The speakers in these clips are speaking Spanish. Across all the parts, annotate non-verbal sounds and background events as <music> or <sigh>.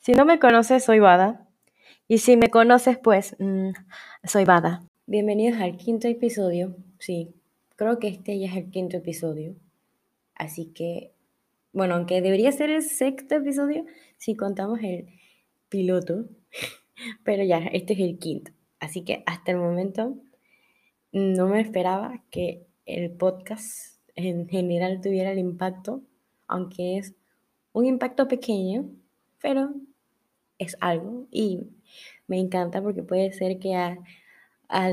Si no me conoces, soy Bada. Y si me conoces, pues mm, soy Bada. Bienvenidos al quinto episodio. Sí, creo que este ya es el quinto episodio. Así que, bueno, aunque debería ser el sexto episodio si contamos el piloto. <laughs> Pero ya, este es el quinto. Así que hasta el momento no me esperaba que el podcast en general tuviera el impacto, aunque es un impacto pequeño, pero es algo y me encanta porque puede ser que a,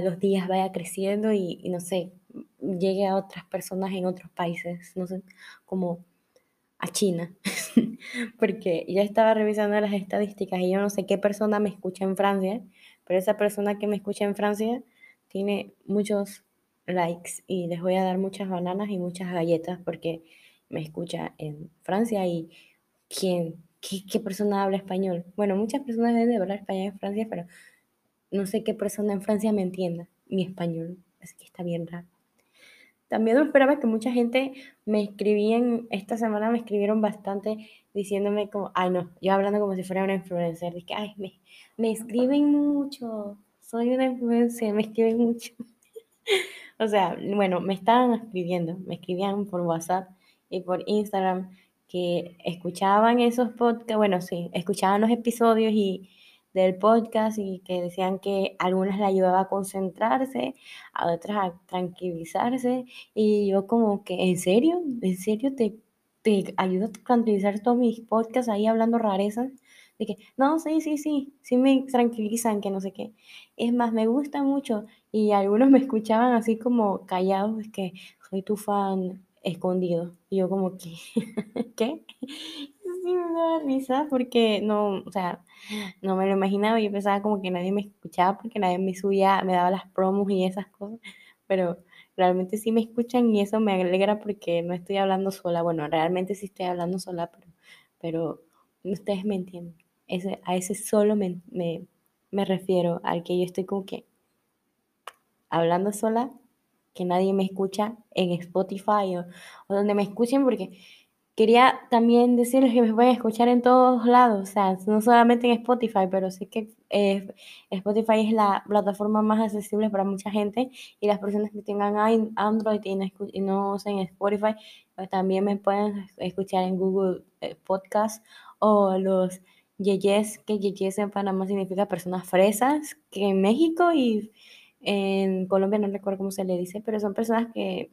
los días vaya creciendo y, no sé, llegue a otras personas en otros países, no sé, como a China, <laughs> porque ya estaba revisando las estadísticas y yo no sé qué persona me escucha en Francia, pero esa persona que me escucha en Francia tiene muchos likes y les voy a dar muchas bananas y muchas galletas porque me escucha en Francia y quién ¿qué, persona habla español? Bueno, muchas personas deben de hablar español en Francia, pero no sé qué persona en Francia me entienda mi español, así que está bien raro. También esperaba que mucha gente me escribían, esta semana me escribieron bastante diciéndome como, ay no, yo hablando como si fuera una influencer, que, ay, me, me escriben mucho, soy una influencer, me escriben mucho. <laughs> o sea, bueno, me estaban escribiendo, me escribían por WhatsApp y por Instagram que escuchaban esos podcasts, bueno, sí, escuchaban los episodios y del podcast y que decían que algunas le ayudaba a concentrarse, a otras a tranquilizarse y yo como que, ¿en serio? ¿En serio te, te ayuda a tranquilizar todos mis podcasts ahí hablando rarezas? De que, no, sí, sí, sí, sí me tranquilizan, que no sé qué. Es más, me gusta mucho y algunos <laughs> me escuchaban así como callados, es que soy tu fan, escondido. Y yo como que, <laughs> ¿qué? Sí me da risa porque no, o sea, no me lo imaginaba. Yo pensaba como que nadie me escuchaba porque nadie me subía, me daba las promos y esas cosas. Pero realmente sí me escuchan y eso me alegra porque no estoy hablando sola. Bueno, realmente sí estoy hablando sola, pero, pero ustedes me entienden. Ese, a ese solo me, me, me refiero, al que yo estoy como que hablando sola que nadie me escucha en Spotify o, donde me escuchen, porque quería también decirles que me pueden escuchar en todos lados, o sea, no solamente en Spotify, pero sé que eh, Spotify es la plataforma más accesible para mucha gente y las personas que tengan Android y no, usen Spotify, pues también me pueden escuchar en Google eh, Podcast o los Yeyes, que Yeyes en Panamá significa personas fresas, que en México y en Colombia no recuerdo cómo se le dice, pero son personas que,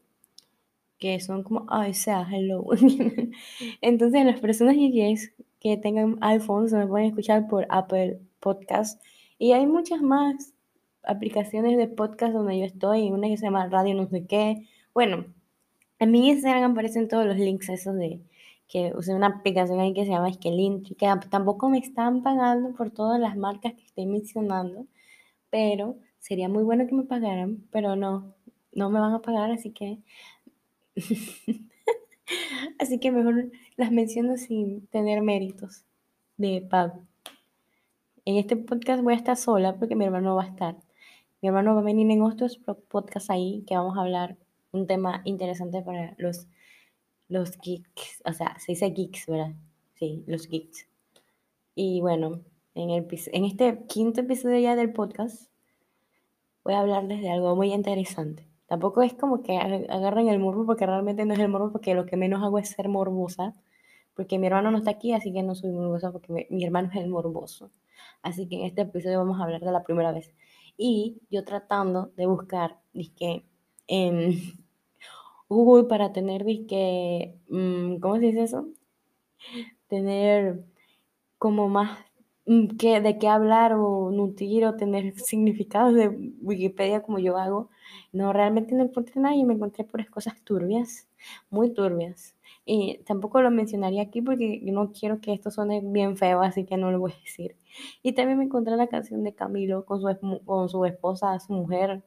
que son como, ay, sea, hello. <laughs> Entonces, las personas que tengan iPhone se me pueden escuchar por Apple Podcast. Y hay muchas más aplicaciones de podcast donde yo estoy, una que se llama Radio no sé qué. Bueno, en mi Instagram aparecen todos los links esos de que usé una aplicación ahí que se llama Skelint, que tampoco me están pagando por todas las marcas que estoy mencionando, pero Sería muy bueno que me pagaran, pero no, no me van a pagar, así que... <laughs> así que mejor las menciono sin tener méritos de pago. En este podcast voy a estar sola porque mi hermano va a estar. Mi hermano va a venir en otros podcasts ahí que vamos a hablar un tema interesante para los, los geeks. O sea, se dice geeks, ¿verdad? Sí, los geeks. Y bueno, en, el, en este quinto episodio ya del podcast voy a hablarles de algo muy interesante. Tampoco es como que agarren el morbo porque realmente no es el morbo porque lo que menos hago es ser morbosa. Porque mi hermano no está aquí, así que no soy morbosa porque mi, hermano es el morboso. Así que en este episodio vamos a hablar de la primera vez. Y yo tratando de buscar, disque, en <laughs> Google para tener, disque, mm, ¿cómo se dice eso? Tener como más Mm, que, de qué hablar o nutrir o tener significados de Wikipedia como yo hago. No, realmente no encontré nada y me encontré por cosas turbias, muy turbias. Y tampoco lo mencionaría aquí porque no quiero que esto suene bien feo, así que no lo voy a decir. Y también me encontré la canción de Camilo con su, con su esposa, su mujer,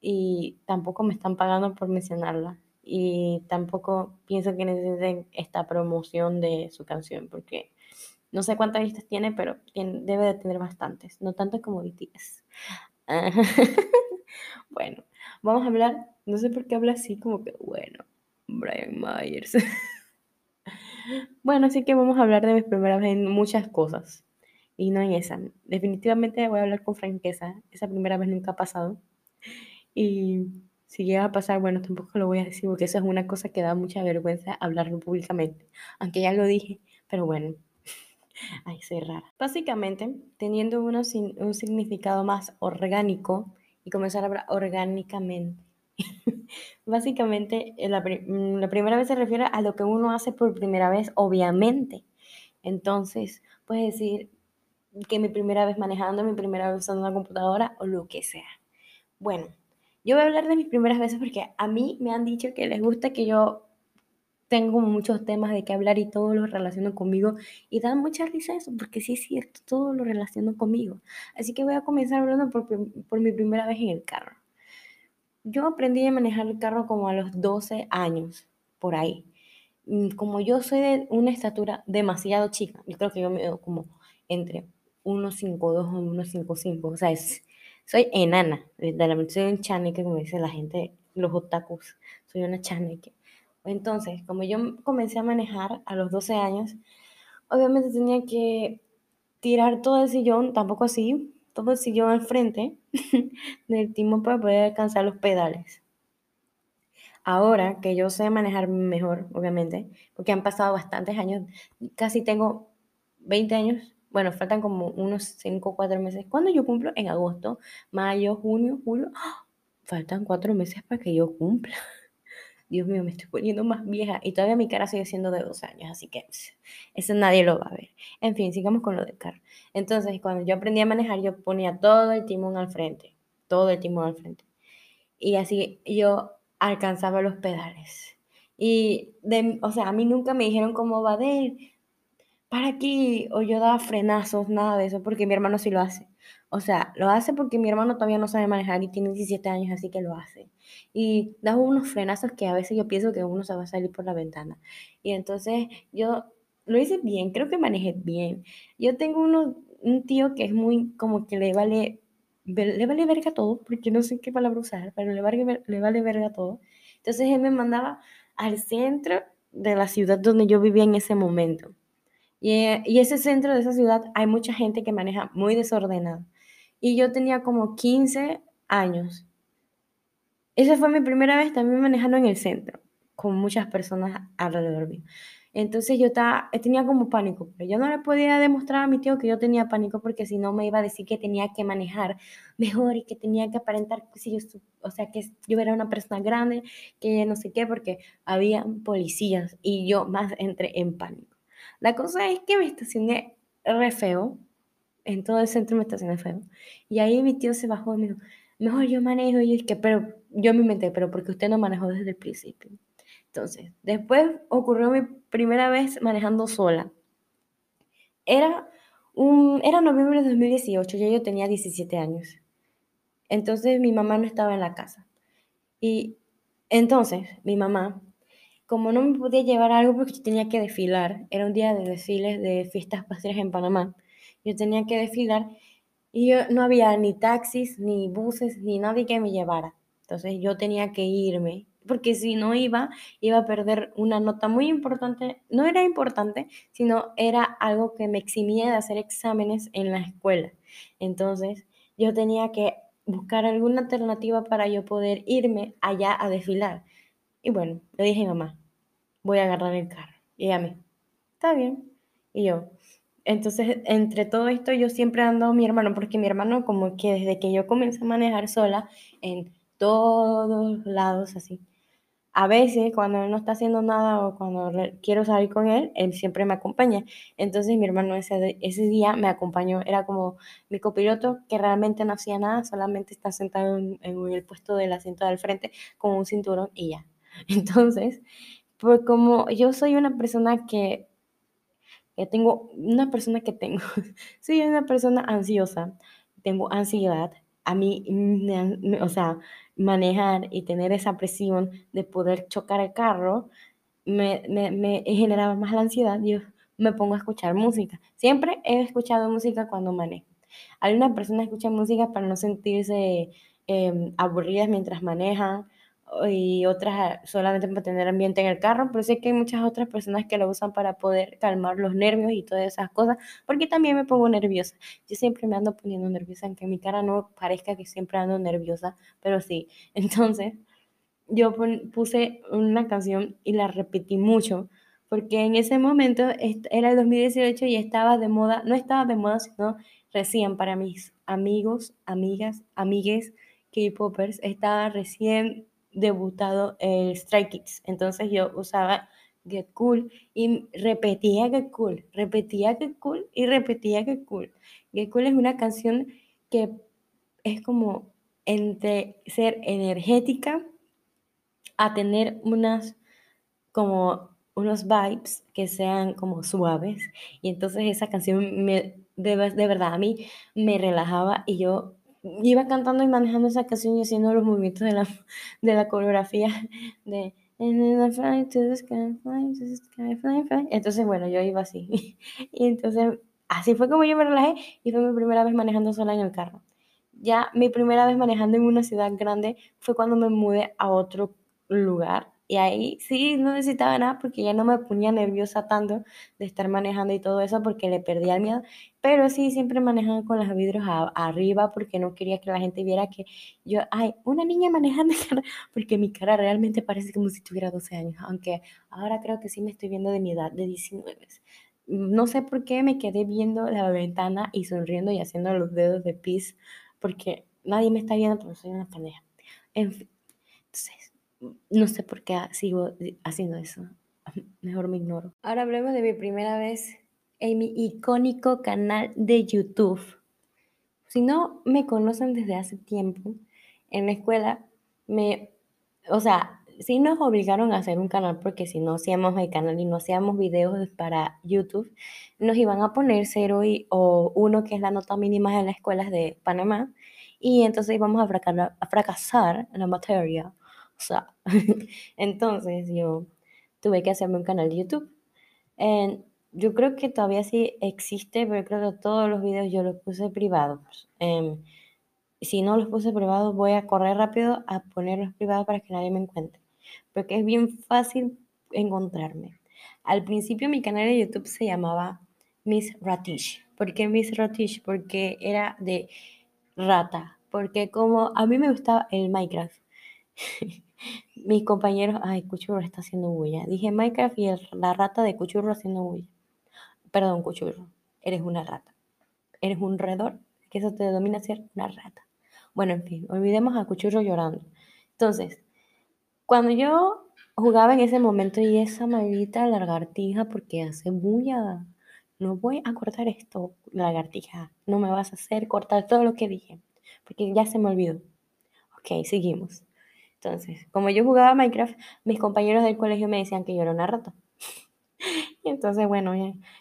y tampoco me están pagando por mencionarla. Y tampoco pienso que necesiten esta promoción de su canción porque no sé cuántas vistas tiene, pero debe de tener bastantes. No tanto como BTS. <laughs> bueno, vamos a hablar. No sé por qué habla así, como que, bueno, Brian Myers. <laughs> bueno, así que vamos a hablar de mis primeras en muchas cosas. y no en esa. Definitivamente voy a hablar con franqueza. Esa primera vez nunca ha pasado. Y si llega a pasar, bueno, tampoco lo voy a decir porque eso es una cosa que da mucha vergüenza hablarlo públicamente. Aunque ya lo dije, pero bueno. <laughs> Ay, soy rara. Básicamente, teniendo uno un significado más orgánico y comenzar a hablar orgánicamente. <laughs> Básicamente, la, mm, la primera vez se refiere a lo que uno hace por primera vez, obviamente. Entonces, puedes decir que mi primera vez manejando, mi primera vez usando una computadora o lo que sea. Bueno, yo voy a hablar de mis primeras veces porque a mí me han dicho que les gusta que yo tengo muchos temas de qué hablar y todo lo relaciono conmigo y da mucha risa eso porque sí es cierto, todo lo relaciono conmigo. Así que voy a comenzar hablando por, por mi primera vez en el carro. Yo aprendí a manejar el carro como a los 12 años, por ahí. Mm, como yo soy de una estatura demasiado chica, yo creo que yo me veo como entre 1,52 o 1,55, o sea, es, soy enana, literalmente soy un chaneque, como dice la gente, los otakus, soy una chaneque. Entonces, como yo comencé a manejar a los 12 años, obviamente tenía que tirar todo el sillón, tampoco así, todo el sillón al frente <laughs> del timón para poder alcanzar los pedales. Ahora que yo sé manejar mejor, obviamente, porque han pasado bastantes años, casi tengo 20 años, bueno, faltan como unos 5 o 4 meses. ¿Cuándo yo cumplo? En agosto, mayo, junio, julio. ¡Ah! Faltan 4 meses para que yo cumpla. <laughs> Dios mío, me estoy poniendo más vieja y todavía mi cara sigue siendo de dos años, así que eso nadie lo va a ver. En fin, sigamos con lo del carro. Entonces, cuando yo aprendí a manejar, yo ponía todo el timón al frente, todo el timón al frente. Y así yo alcanzaba los pedales. Y, de, o sea, a mí nunca me dijeron cómo va de para aquí, o yo daba frenazos, nada de eso, porque mi hermano sí lo hace. O sea, lo hace porque mi hermano todavía no sabe manejar y tiene 17 años, así que lo hace. Y da unos frenazos que a veces yo pienso que uno se va a salir por la ventana. Y entonces yo lo hice bien, creo que manejé bien. Yo tengo uno, un tío que es muy como que le vale, le vale verga todo, porque no sé qué palabra usar, pero le vale, le vale verga todo. Entonces él me mandaba al centro de la ciudad donde yo vivía en ese momento. Y, y ese centro de esa ciudad hay mucha gente que maneja muy desordenada y yo tenía como 15 años. Esa fue mi primera vez también manejando en el centro, con muchas personas alrededor mío. Entonces yo estaba, tenía como pánico, pero yo no le podía demostrar a mi tío que yo tenía pánico porque si no me iba a decir que tenía que manejar mejor y que tenía que aparentar, si yo, o sea, que yo era una persona grande, que no sé qué, porque había policías y yo más entré en pánico. La cosa es que me estacioné re feo, en todo el centro me estacioné feo. Y ahí mi tío se bajó y me dijo, mejor yo manejo. Y yo que, pero yo me inventé, pero porque usted no manejó desde el principio. Entonces, después ocurrió mi primera vez manejando sola. Era, un, era noviembre de 2018, ya yo tenía 17 años. Entonces mi mamá no estaba en la casa. Y entonces mi mamá, como no me podía llevar algo porque yo tenía que desfilar, era un día de desfiles de fiestas patrias en Panamá, yo tenía que desfilar y yo, no había ni taxis, ni buses, ni nadie que me llevara. Entonces yo tenía que irme, porque si no iba, iba a perder una nota muy importante. No era importante, sino era algo que me eximía de hacer exámenes en la escuela. Entonces yo tenía que buscar alguna alternativa para yo poder irme allá a desfilar. Y bueno, le dije a mamá, voy a agarrar el carro. Y ella me, está bien. Y yo, entonces, entre todo esto, yo siempre ando a mi hermano, porque mi hermano, como que desde que yo comencé a manejar sola, en todos lados, así. A veces, cuando él no está haciendo nada o cuando quiero salir con él, él siempre me acompaña. Entonces, mi hermano ese, ese día me acompañó. Era como mi copiloto, que realmente no hacía nada, solamente está sentado en, el puesto del asiento del frente con un cinturón y ya. <laughs> Entonces, pues como yo soy una persona que tengo una persona que tengo, <laughs> soy una persona ansiosa, tengo ansiedad, a mí, o sea, manejar y tener esa presión de poder chocar el carro me, me, me generaba más la ansiedad, yo me pongo a escuchar música. Siempre he escuchado música cuando manejo. Algunas personas escuchan música para no sentirse em, aburridas mientras manejan y otras solamente para tener ambiente en el carro, pero sé que hay muchas otras personas que lo usan para poder calmar los nervios y todas esas cosas, porque también me pongo nerviosa. Yo siempre me ando poniendo nerviosa, aunque mi cara no parezca que siempre ando nerviosa, pero sí. <laughs> Entonces, yo puse una canción y la repetí mucho, porque en ese momento era el 2018 y estaba de moda, no estaba de moda, sino recién para mis amigos, amigas, amigues K-popers, estaba recién debutado el Strike Kids. Entonces yo usaba Get Cool y repetía Get Cool, repetía Get Cool y repetía Get Cool. Get Cool es una canción que es como entre ser energética a tener unas como unos vibes que sean como suaves y entonces esa canción me de, de verdad a mí me relajaba y yo iba cantando y manejando esa canción y haciendo los movimientos de la, de la coreografía de entonces bueno yo iba así. <laughs> Y entonces así fue como yo me relajé y fue mi primera vez manejando sola en el carro. Ya mi primera vez manejando en una ciudad grande fue cuando me mudé a otro lugar y ahí sí no necesitaba nada porque ya no me ponía nerviosa tanto de estar manejando y todo eso porque le perdía el miedo. Pero sí siempre manejaba con los vidrios arriba porque no quería que la gente viera que yo, ay, una niña manejando, <laughs> porque mi cara realmente parece como si tuviera 12 años. Aunque ahora creo que sí me estoy viendo de mi edad, de 19. No sé por qué me quedé viendo la ventana y sonriendo y haciendo los dedos de pis porque nadie me está viendo, pero soy una pendeja. En fin, entonces no sé por qué sigo haciendo eso. <laughs> Mejor me ignoro. Ahora hablemos de mi primera vez en mi icónico canal de YouTube. Si no me conocen desde hace tiempo, en la escuela me, o sea, sí nos obligaron a hacer un canal porque si no hacíamos el canal y no hacíamos videos para YouTube, nos iban a poner cero y, o uno que es la nota mínima en las escuelas de Panamá y entonces íbamos a fracasar, a fracasar la materia. O sea, <laughs> entonces yo tuve que hacerme un canal de YouTube. yo creo que todavía sí existe, pero creo que todos los videos yo los puse privados. Em, si no los puse privados, voy a correr rápido a ponerlos privados para que nadie me encuentre. Porque es bien fácil encontrarme. Al principio mi canal de YouTube se llamaba Miss Ratish. ¿Por qué Miss Ratish? Porque era de rata. Porque como a mí me gustaba el Minecraft. <laughs> Mis compañeros, ay, Cuchurro está haciendo bulla. Dije Minecraft y la rata de Cuchurro haciendo bulla. Perdón, Cuchurro, eres una rata. Eres un redor, que eso te domina ser una rata. Bueno, en fin, olvidemos a Cuchurro llorando. Entonces, cuando yo jugaba en ese momento y esa maldita lagartija, porque hace bulla, no voy a cortar esto, lagartija. No me vas a hacer cortar todo lo que dije, porque ya se me olvidó. Ok, seguimos. Entonces, como yo jugaba Minecraft, mis compañeros del colegio me decían que yo era una rata. y <laughs> entonces, bueno,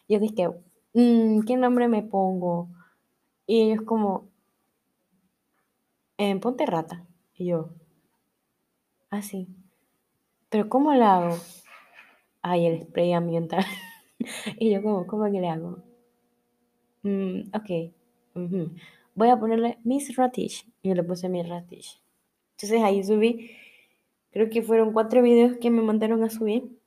yo dije, mm, ¿qué nombre me pongo? Y ellos como, eh, ponte rata. Y yo, así. Ah, Pero ¿cómo lo hago? Ay, el spray ambiental. <laughs> y yo como, ¿cómo que le hago? Mm, ok. Voy a ponerle Miss Ratish. Y yo le puse Miss Ratish. Entonces ahí subí, creo que fueron cuatro videos que me mandaron a subir.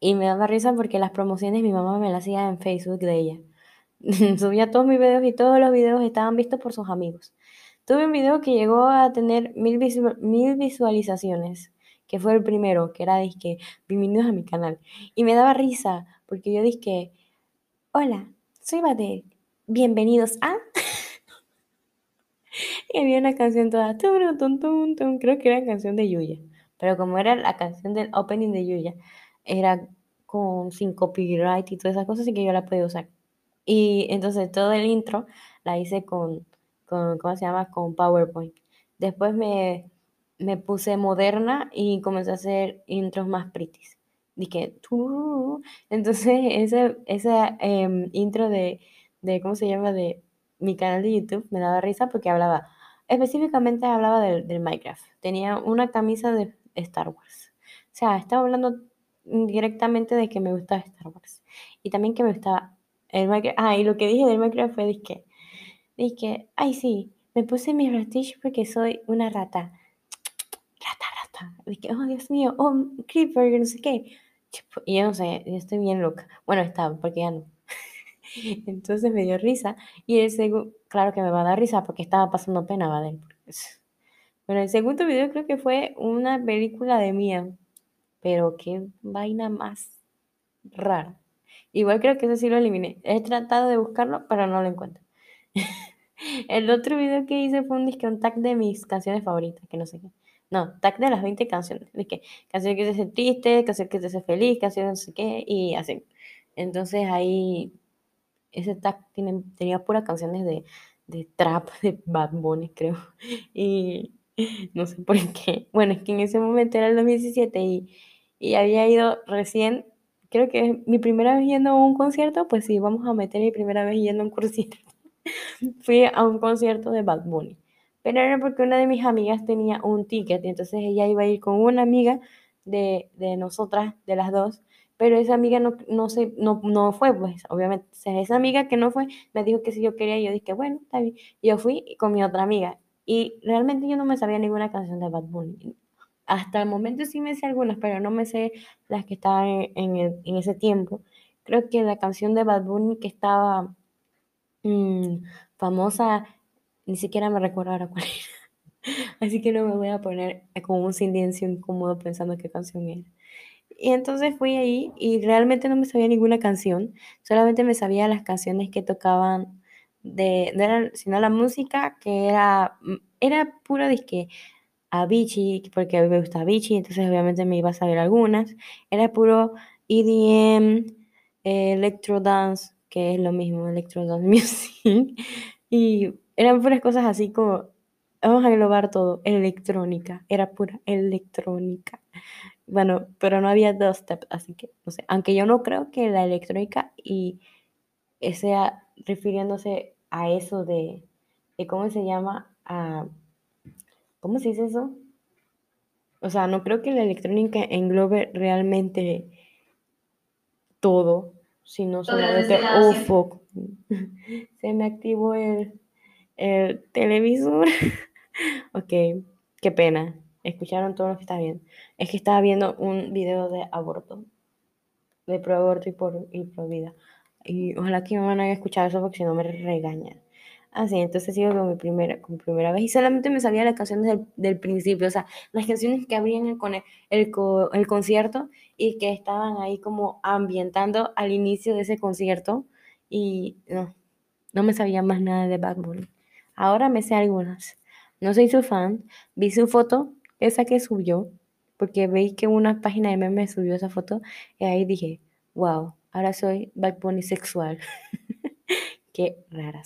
Y me daba risa porque las promociones mi mamá me las hacía en Facebook de ella. <laughs> Subía todos mis videos y todos los videos estaban vistos por sus amigos. Tuve un video que llegó a tener mil, visualizaciones, que fue el primero, que era disque, bienvenidos a mi canal. Y me daba risa porque yo dije, hola, soy Bate, bienvenidos a... <laughs> y había una canción toda, creo que era la canción de Yuya, pero como era la canción del opening de Yuya, era con sin copyright y todas esas cosas, así que yo la podía usar. Y entonces todo el intro la hice con, con ¿cómo se llama? Con PowerPoint. Después me, me puse moderna y comencé a hacer intros más pretties. Dije, entonces ese, ese em, intro de, de, ¿cómo se llama? De mi canal de YouTube me daba risa porque hablaba, específicamente hablaba del, Minecraft. Tenía una camisa de Star Wars. O sea, estaba hablando directamente de que me gustaba Star Wars. Y también que me gustaba el Minecraft. Ah, y lo que dije del Minecraft fue que, dije, ay sí, me puse mi ratish porque soy una rata. Rata, hasta, dije, oh Dios mío, oh Creeper, no sé qué. Y yo no sé, yo estoy bien loca. Bueno, estaba, porque ya no. <laughs> Entonces me dio risa. Y el segundo, claro que me va a dar risa porque estaba pasando pena, ¿vale? Bueno, el segundo video creo que fue una película de Mía. Pero qué vaina más rara. Igual creo que ese sí lo eliminé. He tratado de buscarlo, pero no lo encuentro. <laughs> el otro video que hice fue un disque un tag de mis canciones favoritas, que no sé qué. No, tag de las 20 canciones. De que canción que te hace triste, canción que te hace feliz, canción no sé qué, y así. Entonces ahí ese tag tenía puras canciones de, de trap, <laughs> de Bad Bunny, creo. Y no sé por qué. Bueno, es que en ese momento era el 2017 y, y había ido recién, creo que es mi primera vez yendo a un concierto, pues sí, vamos a meter mi primera vez yendo a un concierto. <laughs> Fui a un concierto de Bad Bunny. Pero era porque una de mis amigas tenía un ticket y entonces ella iba a ir con una amiga de, de nosotras, de las dos, pero esa amiga no, no, se, no, no fue, pues, obviamente. esa amiga que no fue me dijo que si yo quería, yo dije, bueno, está bien. Y yo fui con mi otra amiga. Y realmente yo no me sabía ninguna canción de Bad Bunny. Hasta el momento sí me sé algunas, pero no me sé las que estaban en, en, ese tiempo. Creo que la canción de Bad Bunny que estaba mm, famosa, ni siquiera me recuerdo ahora cuál era. <laughs> Así que no me voy a poner con un silencio incómodo pensando qué canción era. Y entonces fui ahí y realmente no me sabía ninguna canción, solamente me sabía las canciones que tocaban de, no era, sino la música que era, mm, era puro disque Avicii, porque me gusta Avicii, entonces obviamente me iba a saber algunas, era puro EDM, Electro Dance, que es lo mismo, Electro Dance <laughs> Music, y eran puras cosas así como, vamos a englobar todo, electrónica, era pura electrónica. Bueno, pero no había dos steps, así que no sé. Aunque yo no creo que la electrónica y sea refiriéndose a eso de, de cómo se llama, a, ¿cómo se dice eso? O sea, no creo que la electrónica englobe realmente todo, sino solamente, oh <laughs> se me activó el, el televisor. <laughs> ok, qué pena. Escucharon todo lo que está bien. Es que estaba viendo un video de aborto, de pro aborto y por, y pro vida. Y ojalá que mi mamá no haya escuchado eso porque si no me regaña. Así, entonces sigo con mi primera, con primera vez. Y solamente me sabía las canciones del, principio, o sea, las canciones que abrían el, el, el, concierto y que estaban ahí como ambientando al inicio de ese concierto. Y no, no me sabía más nada de Bad Bunny. Ahora me sé algunas. No soy su fan. Vi su foto esa que subió, porque veis que una página de memes subió esa foto y ahí dije, wow, ahora soy Bad sexual. <laughs> Qué rara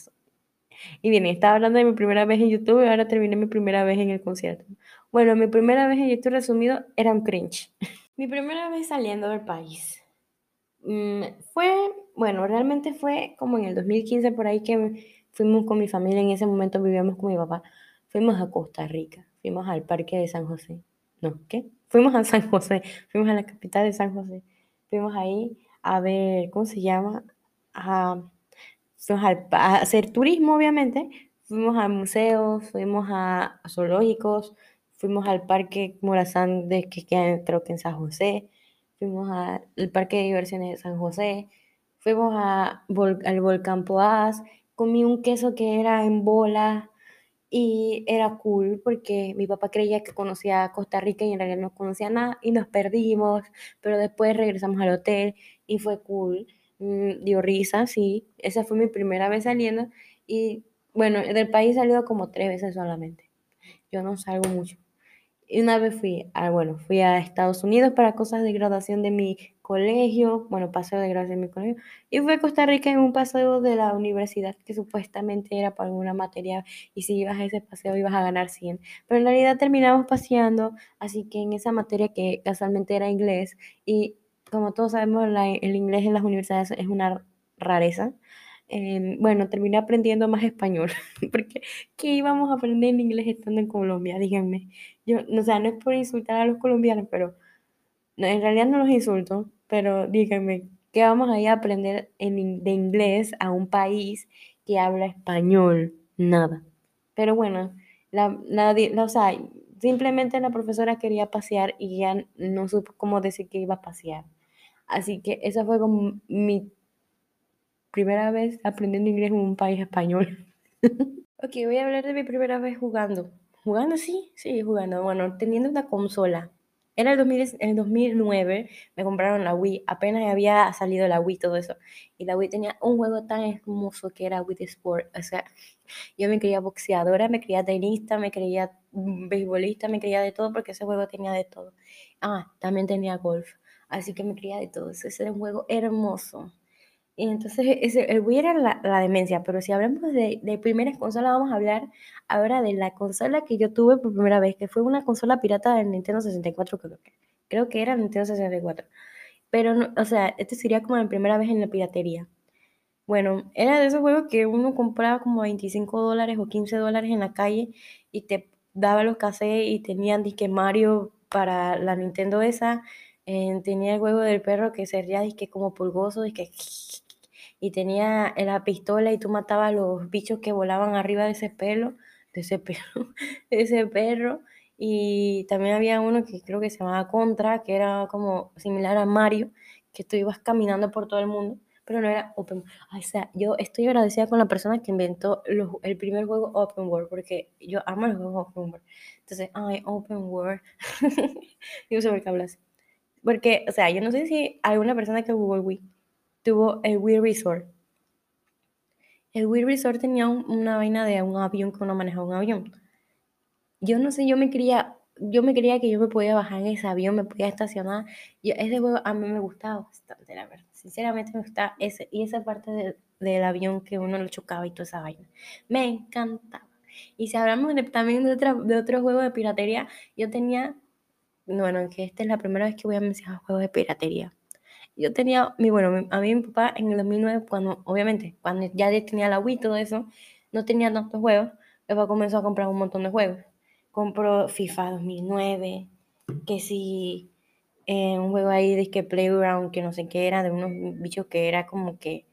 Y bien, estaba hablando de mi primera vez en YouTube y ahora terminé mi primera vez en el concierto. Bueno, mi primera vez en YouTube resumido era un cringe. <laughs> mi primera vez saliendo del país. Mm, fue, bueno, realmente fue como en el 2015 por ahí que fuimos con mi familia, en ese momento vivíamos con mi papá, fuimos a Costa Rica fuimos al parque de San José. No, ¿qué? Fuimos a San José, fuimos a la capital de San José. Fuimos ahí a ver, ¿cómo se llama? A, fuimos a hacer turismo, obviamente. Fuimos a museos, fuimos a, zoológicos, fuimos al parque Morazán, de, que queda creo que en San José. Fuimos al parque de diversiones de San José. Fuimos a, al volcán Poás. Comí un queso que era en bola y era cool porque mi papá creía que conocía Costa Rica y en realidad no conocía nada y nos perdimos, pero después regresamos al hotel y fue cool, mm, dio risa, sí, esa fue mi primera vez saliendo y bueno, del país salido como tres veces solamente, yo no salgo mucho. Y una vez fui a, bueno, fui a Estados Unidos para cosas de graduación de mi colegio, bueno, paseo de graduación de mi colegio, y fui a Costa Rica en un paseo de la universidad que supuestamente era para alguna materia, y si ibas a ese paseo ibas a ganar 100, pero en realidad terminamos paseando, así que en esa materia que casualmente era inglés, y como todos sabemos, el inglés en las universidades es una rareza, Em, bueno, terminé aprendiendo más español, <laughs> porque ¿qué íbamos a aprender en inglés estando en Colombia? Díganme. Yo, o sea, no es por insultar a los colombianos, pero en realidad no los insulto, pero díganme, ¿qué vamos a ir a aprender en, de inglés a un país que habla español? Nada. Pero bueno, la, la, o sea, Simplemente la profesora quería pasear y ya no supo cómo decir que iba a pasear. Así que esa fue como mi primera vez aprendiendo inglés en un país español. <laughs> ok, voy a hablar de mi primera vez jugando. ¿Jugando? Sí, sí, jugando. Bueno, teniendo una consola. Era el, 2009, me compraron la Wii, apenas había salido la Wii, todo eso. Y la Wii tenía un juego tan hermoso que era Wii Sport. O sea, yo me creía boxeadora, me creía tenista, me creía beisbolista, me creía de todo porque ese juego tenía de todo. Ah, también tenía golf. Así que me creía de todo. Ese era un juego hermoso. Y entonces ese, el Wii era la, demencia, pero si hablamos de, de primeras consolas, vamos a hablar ahora de la consola que yo tuve por primera vez, que fue una consola pirata del Nintendo 64, creo que, creo que era el Nintendo 64. Pero, o sea, este sería como la primera vez en la piratería. Bueno, era de esos juegos que uno compraba como 25 dólares o 15 dólares en la calle y te daba los cassettes y tenían disque Mario para la Nintendo esa. Eh, tenía el juego del perro que sería disque como pulgoso, disque y tenía la pistola y tú matabas a los bichos que volaban arriba de ese pelo, de ese perro, <laughs> de ese perro. Y también había uno que creo que se llamaba Contra, que era como similar a Mario, que tú ibas caminando por todo el mundo, pero no era open. o sea, yo estoy agradecida con la persona que inventó el primer juego open world, porque yo amo los juegos open world. Entonces, ay, open world. yo sé por qué hablas. Porque, o sea, yo no sé si alguna persona que jugó el Wii tuvo el Wii Resort. El Wii Resort tenía una vaina de un avión que uno manejaba un avión. Yo no sé, yo me quería, yo me creía que yo me podía bajar en ese avión, me podía estacionar. Y ese juego a mí me gustaba bastante, la verdad. Sinceramente me gustaba ese, y esa parte del avión que uno lo chocaba y toda esa vaina. Me encantaba. Y si hablamos también de, otra, de otro juego de piratería, yo tenía, bueno, que esta es la primera vez que voy a mencionar juegos de piratería yo tenía, mi, bueno, a mí mi papá en el 2009, cuando, obviamente, cuando ya tenía la Wii y todo eso, no tenía tantos juegos, mi papá comenzó a comprar un montón de juegos. Compró FIFA 2009, que sí, eh, un juego ahí de que Playground, que no sé qué era, de unos bichos que era como que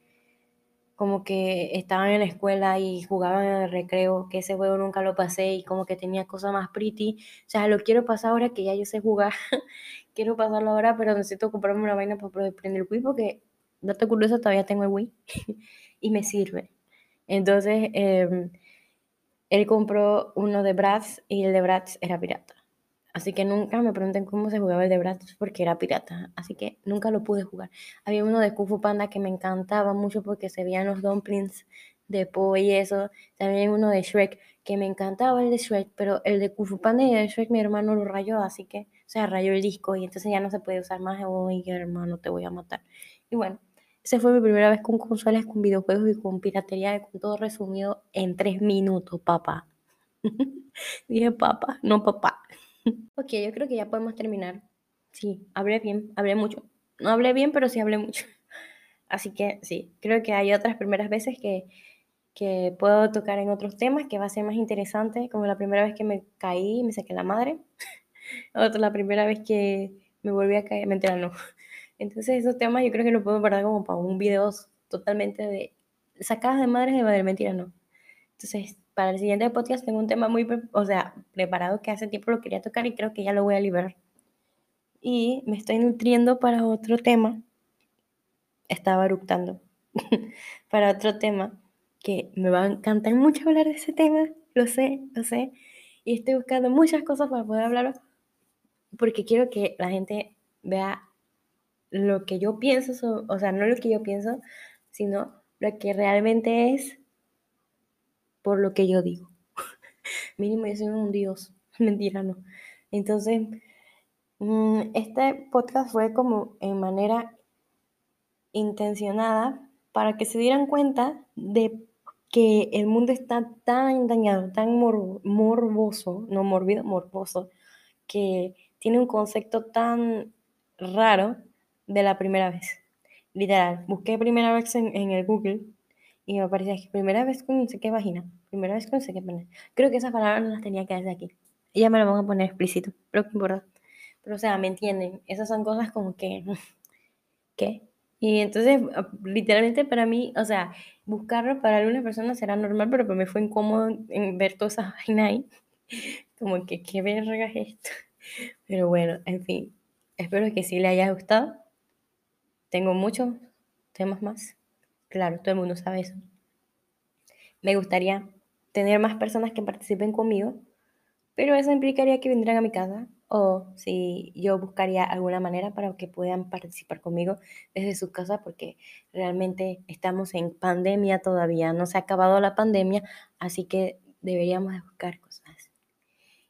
como que estaban en la escuela y jugaban en recreo, que ese juego nunca lo pasé y como que tenía cosas más pretty. O sea, lo quiero pasar ahora que ya yo sé jugar. <laughs> quiero pasarlo ahora, pero necesito comprarme una vaina para poder prender el Wii porque, dato curioso, todavía tengo el Wii <laughs> y me sirve. Entonces, em, él compró uno de Bratz y el de Bratz era pirata. Así que nunca me pregunten cómo se jugaba el de Bratz porque era pirata. Así que nunca lo pude jugar. Había uno de Kung Fu Panda que me encantaba mucho porque se veían los dumplings de Po y eso. También uno de Shrek que me encantaba el de Shrek, pero el de Kung Fu Panda y el de Shrek mi hermano lo rayó, así que, sea, rayó el disco y entonces ya no se puede usar más. Uy, hermano, te voy a matar. Y bueno, esa fue mi primera vez con consolas, con videojuegos y con piratería, con todo resumido en tres minutos, papá. <laughs> Dije papá, no papá. <laughs> ok, yo creo que ya podemos terminar. Sí, hablé bien, hablé mucho. No hablé bien, pero sí hablé mucho. <laughs> Así que sí, creo que hay otras primeras veces que, que puedo tocar en otros temas que va a ser más interesante, como la primera vez que me caí y me saqué la madre. Otra, la primera vez que me volví a caer, mentira, no. <laughs> Entonces esos temas yo creo que lo puedo guardar como para un video totalmente de sacadas de madres de madre, mentira, no. Entonces, para el siguiente podcast tengo un tema muy, o sea, preparado que hace tiempo lo quería tocar y creo que ya lo voy a liberar. Y me estoy nutriendo para otro tema. Estaba eructando. <laughs> para otro tema que me va a encantar mucho hablar de ese tema. Lo sé, lo sé. Y estoy buscando muchas cosas para poder hablarlo. Porque quiero que la gente vea lo que yo pienso, o sea, no lo que yo pienso, sino lo que realmente es por lo que yo digo. <laughs> Mínimo yo soy un dios, <laughs> mentira, no. Entonces, mm, este podcast fue como en manera intencionada para que se dieran cuenta de que el mundo está tan dañado, tan morboso, no morbido, morboso, que tiene un concepto tan raro de la primera vez. Literal, busqué primera vez en, en el Google y me parecía que primera vez con no sé qué vagina, primera vez con no sé qué pene. Creo que esas palabras no las tenía que decir aquí. Ya me lo van a poner explícito, pero qué importa. Pero o sea, ¿me entienden? Esas son cosas como que, <laughs> ¿qué? Y entonces, literalmente para mí, o sea, buscarlo para algunas personas será normal, pero para mí fue incómodo ver toda esa <laughs> vaina ahí. Como que qué verga es esto. Pero bueno, en fin. Espero que sí le haya gustado. Tengo muchos temas más. Claro, todo el mundo sabe eso. Me gustaría tener más personas que participen conmigo, pero eso implicaría que vendrán a mi casa o si yo buscaría alguna manera para que puedan participar conmigo desde su casa porque realmente estamos en pandemia todavía, no se ha acabado la pandemia, así que deberíamos buscar cosas.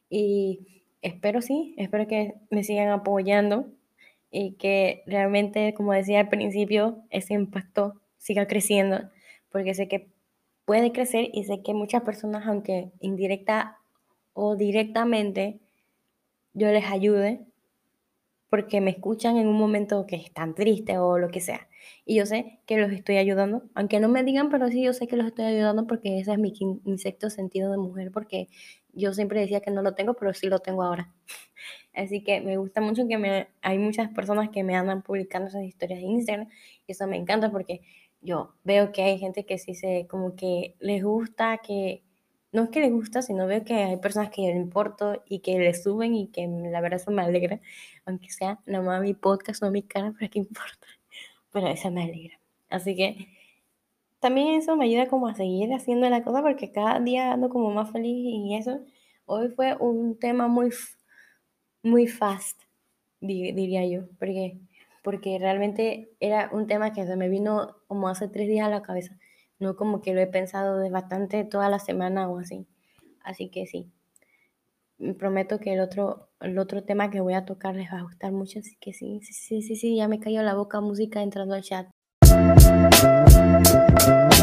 Y espero sí, espero que me sigan apoyando y que realmente, como decía al principio, ese impacto siga creciendo, porque sé que puede crecer y sé que muchas personas, aunque indirecta o directamente, yo les ayude porque me escuchan en un momento que están tristes o lo que sea. Y yo sé que los estoy ayudando, aunque no me digan, pero sí yo sé que los estoy ayudando porque ese es mi, mi sexto sentido de mujer, porque yo siempre decía que no lo tengo, pero sí lo tengo ahora. <laughs> Así que me gusta mucho que me, hay muchas personas que me andan publicando esas historias de Instagram y eso me encanta porque yo veo que hay gente que sí se, como que les gusta, que no es que les gusta, sino veo que hay personas que le importo y que le suben y que la verdad eso me alegra, aunque sea nomás mi podcast, no mi cara, pero qué importa, <laughs> pero eso me alegra. Así que también eso me ayuda como a seguir haciendo la cosa porque cada día ando como más feliz y eso. Hoy fue un tema muy, muy fast, diría yo, porque, porque realmente era un tema que se me vino como hace tres días a la cabeza, no como que lo he pensado de bastante toda la semana o así. Así que sí, prometo que el otro, el otro tema que voy a tocar les va a gustar mucho, así que sí, sí, sí, sí, sí ya me cayó la boca música entrando al chat. Thank you.